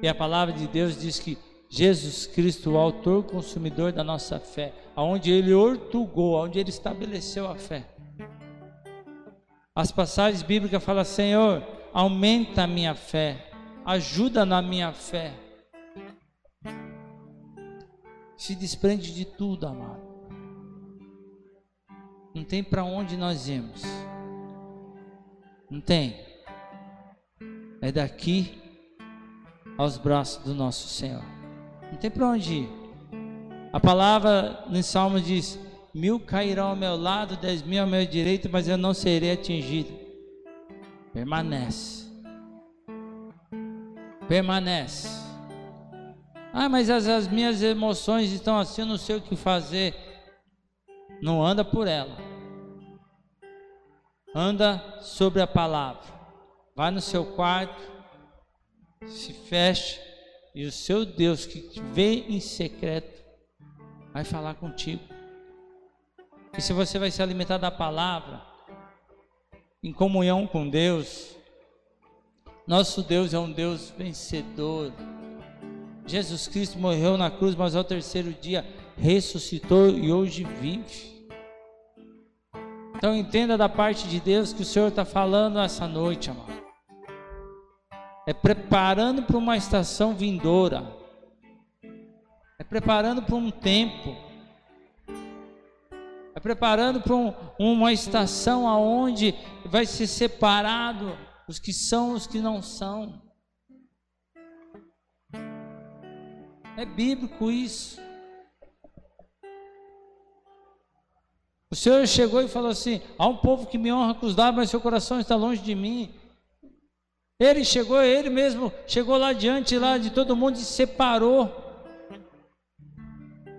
E a palavra de Deus diz que Jesus Cristo, o autor consumidor da nossa fé, aonde ele ortugou, aonde ele estabeleceu a fé. As passagens bíblicas falam: Senhor, aumenta a minha fé, ajuda na minha fé. Se desprende de tudo, amado. Não tem para onde nós irmos. Não tem. É daqui aos braços do nosso Senhor. Não tem para onde ir. A palavra no Salmo diz: mil cairão ao meu lado, dez mil ao meu direito, mas eu não serei atingido. Permanece. Permanece. Ah, mas as, as minhas emoções estão assim, eu não sei o que fazer. Não anda por ela. Anda sobre a palavra. Vai no seu quarto, se fecha e o seu Deus que te vê em secreto vai falar contigo. E se você vai se alimentar da palavra, em comunhão com Deus, nosso Deus é um Deus vencedor. Jesus Cristo morreu na cruz, mas ao terceiro dia ressuscitou e hoje vive. Então entenda da parte de Deus que o Senhor está falando essa noite, amado é preparando para uma estação vindoura, é preparando para um tempo, preparando para um, uma estação aonde vai ser separado os que são os que não são. É bíblico isso. O Senhor chegou e falou assim: há um povo que me honra com os lábios, mas seu coração está longe de mim. Ele chegou, ele mesmo chegou lá diante lá de todo mundo e separou.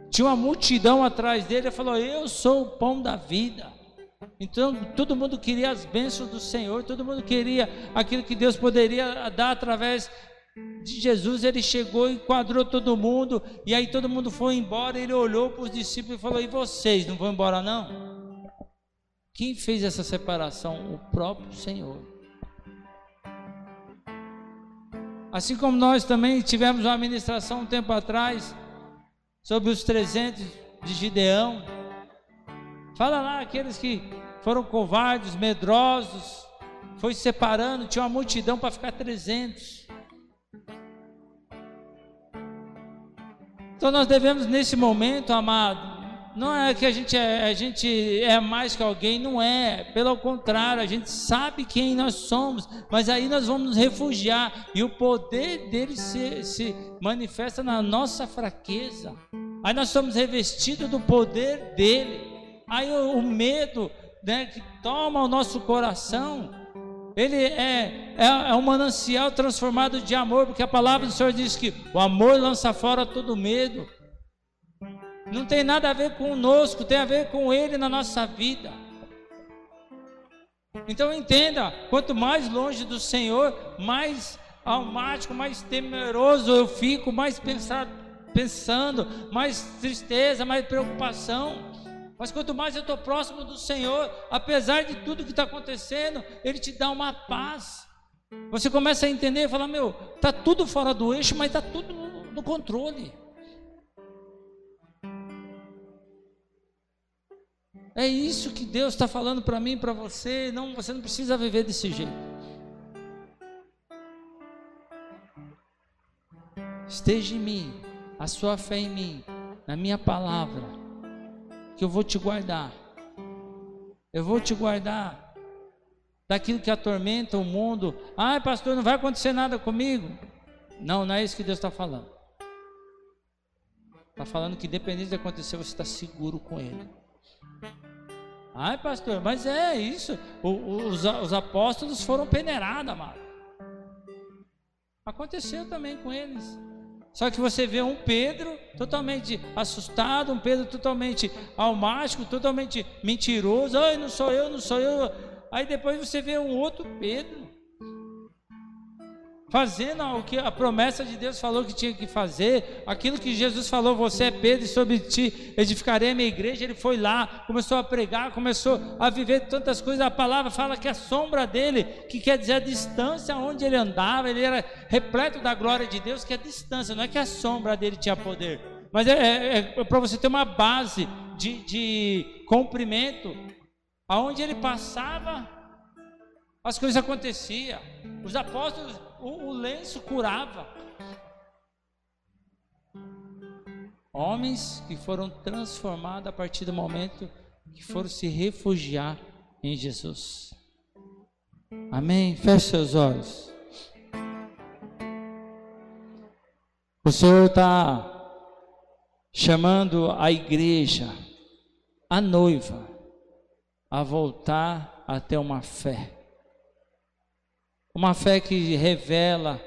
Tinha uma multidão atrás dele, ele falou: "Eu sou o pão da vida". Então todo mundo queria as bênçãos do Senhor, todo mundo queria aquilo que Deus poderia dar através de Jesus. Ele chegou e enquadrou todo mundo, e aí todo mundo foi embora. Ele olhou para os discípulos e falou: "E vocês não vão embora não?" Quem fez essa separação? O próprio Senhor. Assim como nós também tivemos uma ministração um tempo atrás sobre os 300 de Gideão. Fala lá aqueles que foram covardes, medrosos, foi separando, tinha uma multidão para ficar 300. Então nós devemos nesse momento, amado, não é que a gente é, a gente é mais que alguém, não é. Pelo contrário, a gente sabe quem nós somos, mas aí nós vamos nos refugiar e o poder dele se, se manifesta na nossa fraqueza. Aí nós somos revestidos do poder dele. Aí o, o medo né, que toma o nosso coração, ele é, é, é um manancial transformado de amor, porque a palavra do Senhor diz que o amor lança fora todo medo. Não tem nada a ver conosco, tem a ver com Ele na nossa vida. Então entenda: quanto mais longe do Senhor, mais almático, mais temeroso eu fico, mais pensado, pensando, mais tristeza, mais preocupação. Mas quanto mais eu estou próximo do Senhor, apesar de tudo que está acontecendo, Ele te dá uma paz. Você começa a entender e falar: meu, está tudo fora do eixo, mas está tudo no, no controle. É isso que Deus está falando para mim, para você. Não, você não precisa viver desse jeito. Esteja em mim, a sua fé em mim, na minha palavra, que eu vou te guardar. Eu vou te guardar daquilo que atormenta o mundo. Ai, pastor, não vai acontecer nada comigo. Não, não é isso que Deus está falando. Está falando que, independente de acontecer, você está seguro com Ele. Ai, pastor, mas é isso. O, os, os apóstolos foram peneirados, amado. Aconteceu também com eles. Só que você vê um Pedro totalmente assustado, um Pedro totalmente almático, totalmente mentiroso. Ai, não sou eu, não sou eu. Aí depois você vê um outro Pedro fazendo o que a promessa de Deus falou que tinha que fazer, aquilo que Jesus falou, você é Pedro e sobre ti edificarei a minha igreja, ele foi lá, começou a pregar, começou a viver tantas coisas, a palavra fala que a sombra dele, que quer dizer a distância onde ele andava, ele era repleto da glória de Deus, que é a distância, não é que a sombra dele tinha poder, mas é, é, é para você ter uma base de, de comprimento, aonde ele passava, as coisas aconteciam, os apóstolos o, o lenço curava. Homens que foram transformados a partir do momento que foram se refugiar em Jesus. Amém? Feche seus olhos. O Senhor está chamando a igreja a noiva a voltar a ter uma fé. Uma fé que revela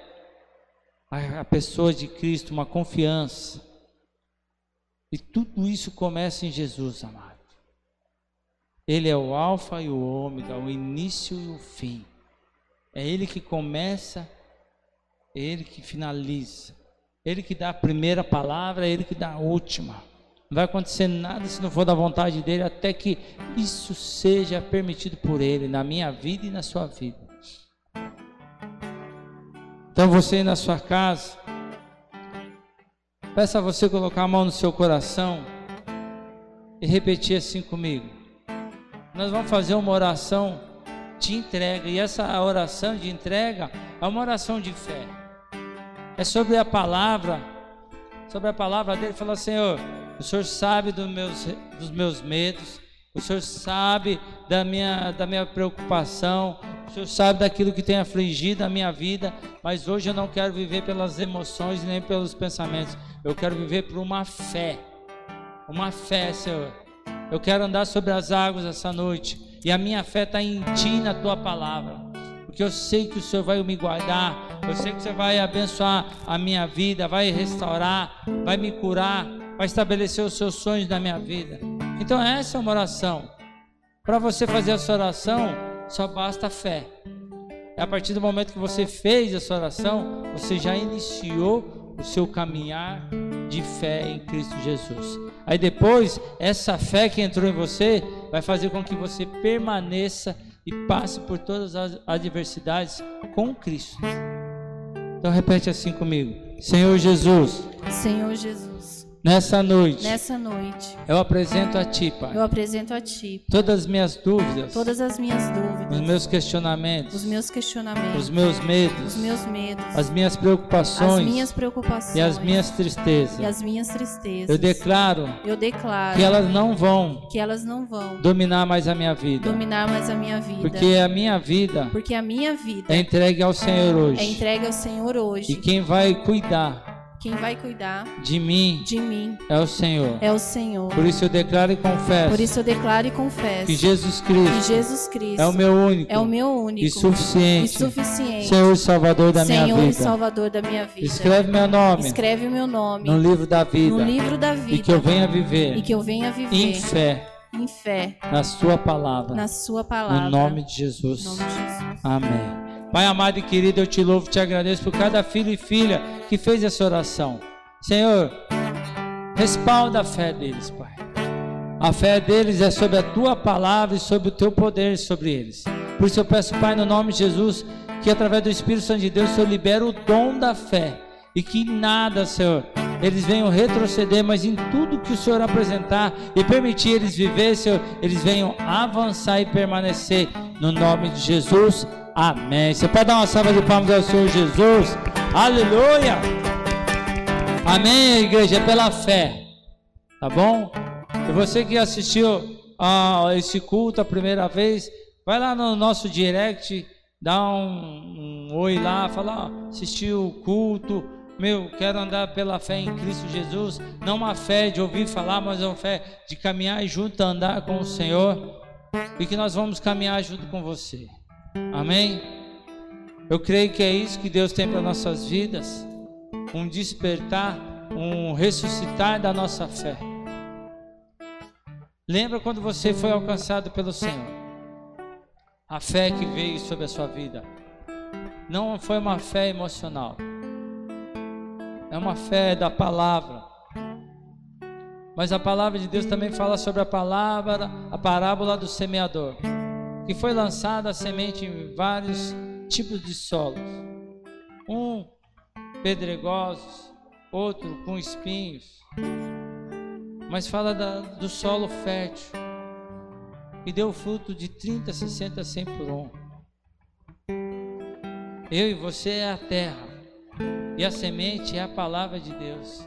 a pessoa de Cristo, uma confiança. E tudo isso começa em Jesus, amado. Ele é o Alfa e o Ômega, o início e o fim. É Ele que começa, é Ele que finaliza. Ele que dá a primeira palavra, é Ele que dá a última. Não vai acontecer nada se não for da vontade dele, até que isso seja permitido por Ele, na minha vida e na sua vida. Então você na sua casa, peça a você colocar a mão no seu coração e repetir assim comigo. Nós vamos fazer uma oração de entrega, e essa oração de entrega é uma oração de fé. É sobre a palavra, sobre a palavra dele, fala, Senhor, o Senhor sabe dos meus, dos meus medos, o Senhor sabe da minha, da minha preocupação, o Senhor sabe daquilo que tem afligido a minha vida, mas hoje eu não quero viver pelas emoções nem pelos pensamentos. Eu quero viver por uma fé. Uma fé, Senhor. Eu quero andar sobre as águas essa noite. E a minha fé está em Ti, na Tua palavra. Porque eu sei que o Senhor vai me guardar. Eu sei que o Senhor vai abençoar a minha vida, vai restaurar, vai me curar, vai estabelecer os seus sonhos na minha vida. Então essa é uma oração. Para você fazer essa oração, só basta fé. A partir do momento que você fez essa oração, você já iniciou o seu caminhar de fé em Cristo Jesus. Aí depois, essa fé que entrou em você vai fazer com que você permaneça e passe por todas as adversidades com Cristo. Então repete assim comigo: Senhor Jesus. Senhor Jesus. Nessa noite. Nessa noite. Eu apresento a ti, Pai. Eu apresento a ti. Pai. Todas as minhas dúvidas. Todas as minhas dúvidas. Os meus questionamentos. Os meus questionamentos. Os meus medos. Os meus medos. As minhas preocupações. As minhas preocupações. E as minhas tristezas. E as minhas tristezas. Eu declaro. Eu declaro. Que elas não vão. Que elas não vão. Dominar mais a minha vida. Dominar mais a minha vida. Porque a minha vida. Porque a minha vida. É entregue ao Senhor hoje. É entregue ao Senhor hoje. E quem vai cuidar quem vai cuidar de mim, de mim é o Senhor. É o Senhor. Por isso eu declaro e confesso. Por isso eu declaro e confesso. Que Jesus Cristo. Que Jesus Cristo é o meu único. É o meu único. E suficiente. E suficiente. Senhor e Salvador da Senhor minha vida. Senhor e Salvador da minha vida. Escreve meu nome. Escreve meu nome. No livro da vida. No livro da vida. E que eu venha viver. E que eu venha viver. Em fé. Em fé. Na sua palavra. Na sua palavra. No nome de Jesus. No nome de Jesus. Amém. Pai amado e querido, eu te louvo, te agradeço por cada filho e filha que fez essa oração. Senhor, respalda a fé deles, Pai. A fé deles é sobre a tua palavra e sobre o teu poder sobre eles. Por isso eu peço, Pai, no nome de Jesus, que através do Espírito Santo de Deus, Senhor libera o dom da fé. E que nada, Senhor, eles venham retroceder, mas em tudo que o Senhor apresentar e permitir eles viver, Senhor, eles venham avançar e permanecer. No nome de Jesus, amém. Você pode dar uma salva de palmas ao Senhor Jesus. Aleluia! Amém, igreja? É pela fé. Tá bom? E você que assistiu a esse culto a primeira vez, vai lá no nosso direct, dá um, um oi lá, fala, ó, assistiu o culto. Meu, quero andar pela fé em Cristo Jesus. Não uma fé de ouvir falar, mas uma fé de caminhar junto, andar com o Senhor. E que nós vamos caminhar junto com você. Amém? Eu creio que é isso que Deus tem para nossas vidas um despertar, um ressuscitar da nossa fé. Lembra quando você foi alcançado pelo Senhor? A fé que veio sobre a sua vida não foi uma fé emocional, é uma fé da palavra. Mas a palavra de Deus também fala sobre a palavra, a parábola do semeador, que foi lançada a semente em vários tipos de solos. Um pedregosos, outro com espinhos. Mas fala da, do solo fértil, que deu fruto de 30, 60, 100 por um. Eu e você é a terra, e a semente é a palavra de Deus,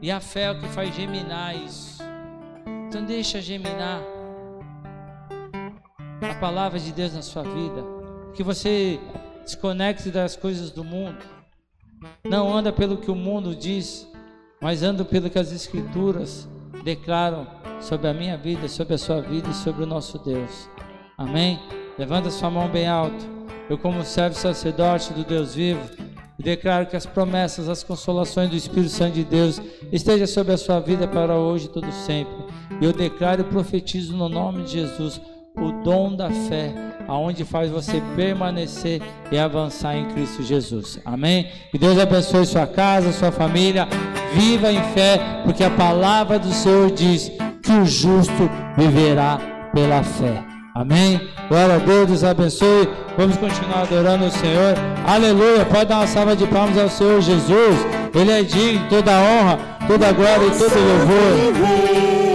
e a fé é o que faz geminar isso. Então, deixa geminar a palavra de Deus na sua vida, que você desconecte das coisas do mundo não anda pelo que o mundo diz, mas anda pelo que as Escrituras declaram sobre a minha vida, sobre a sua vida e sobre o nosso Deus. Amém? Levanta sua mão bem alto. Eu, como servo sacerdote do Deus vivo, declaro que as promessas, as consolações do Espírito Santo de Deus estejam sobre a sua vida para hoje e todo sempre. Eu declaro e profetizo no nome de Jesus o dom da fé, aonde faz você permanecer e avançar em Cristo Jesus. Amém? Que Deus abençoe sua casa, sua família. Viva em fé, porque a palavra do Senhor diz que o justo viverá pela fé. Amém? Glória a Deus, Deus abençoe. Vamos continuar adorando o Senhor. Aleluia. Pode dar uma salva de palmas ao Senhor Jesus. Ele é digno de toda honra, toda glória e todo louvor.